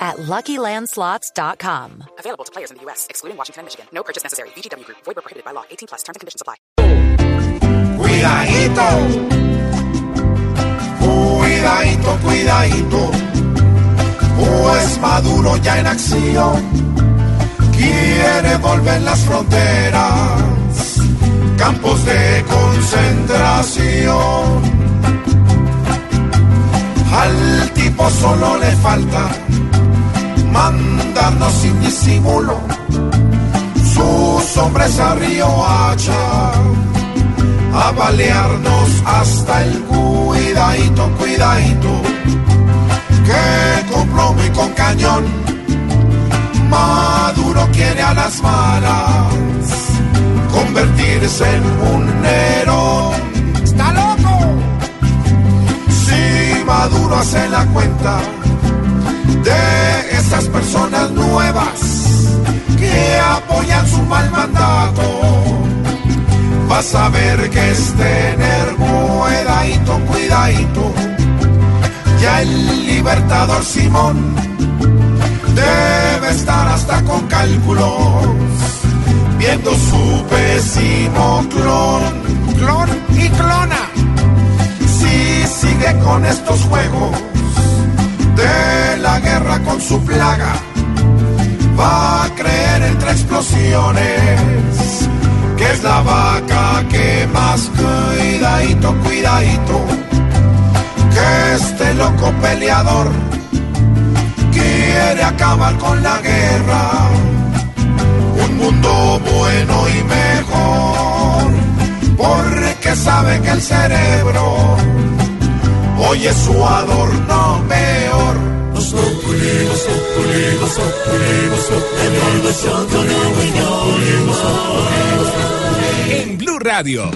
at LuckyLandSlots.com. Available to players in the U.S., excluding Washington and Michigan. No purchase necessary. VGW Group. Void where prohibited by law. 18 plus. Terms and conditions apply. Cuidadito. Cuidadito, cuidadito. Pues Maduro ya en acción. Quiere volver las fronteras. Campos de concentración. Al tipo solo le falta mandarnos sin disimulo sus hombres a Río Hacha a balearnos hasta el cuidadito, cuidadito que con plomo y con cañón Maduro quiere a las malas convertirse en un Nerón. ¡Está loco! Si Maduro hace la cuenta de esas personas nuevas que apoyan su mal mandato. Vas a ver que es tener cuidadito, cuidadito. Ya el libertador Simón debe estar hasta con cálculos, viendo su pésimo clon, clon y clona. Si sigue con estos juegos de la guerra con su plaga. Va a creer entre explosiones que es la vaca que más cuidadito, cuidadito. Que este loco peleador quiere acabar con la guerra. Un mundo bueno y mejor, porque sabe que el cerebro hoy es su adorno. En Blue Radio.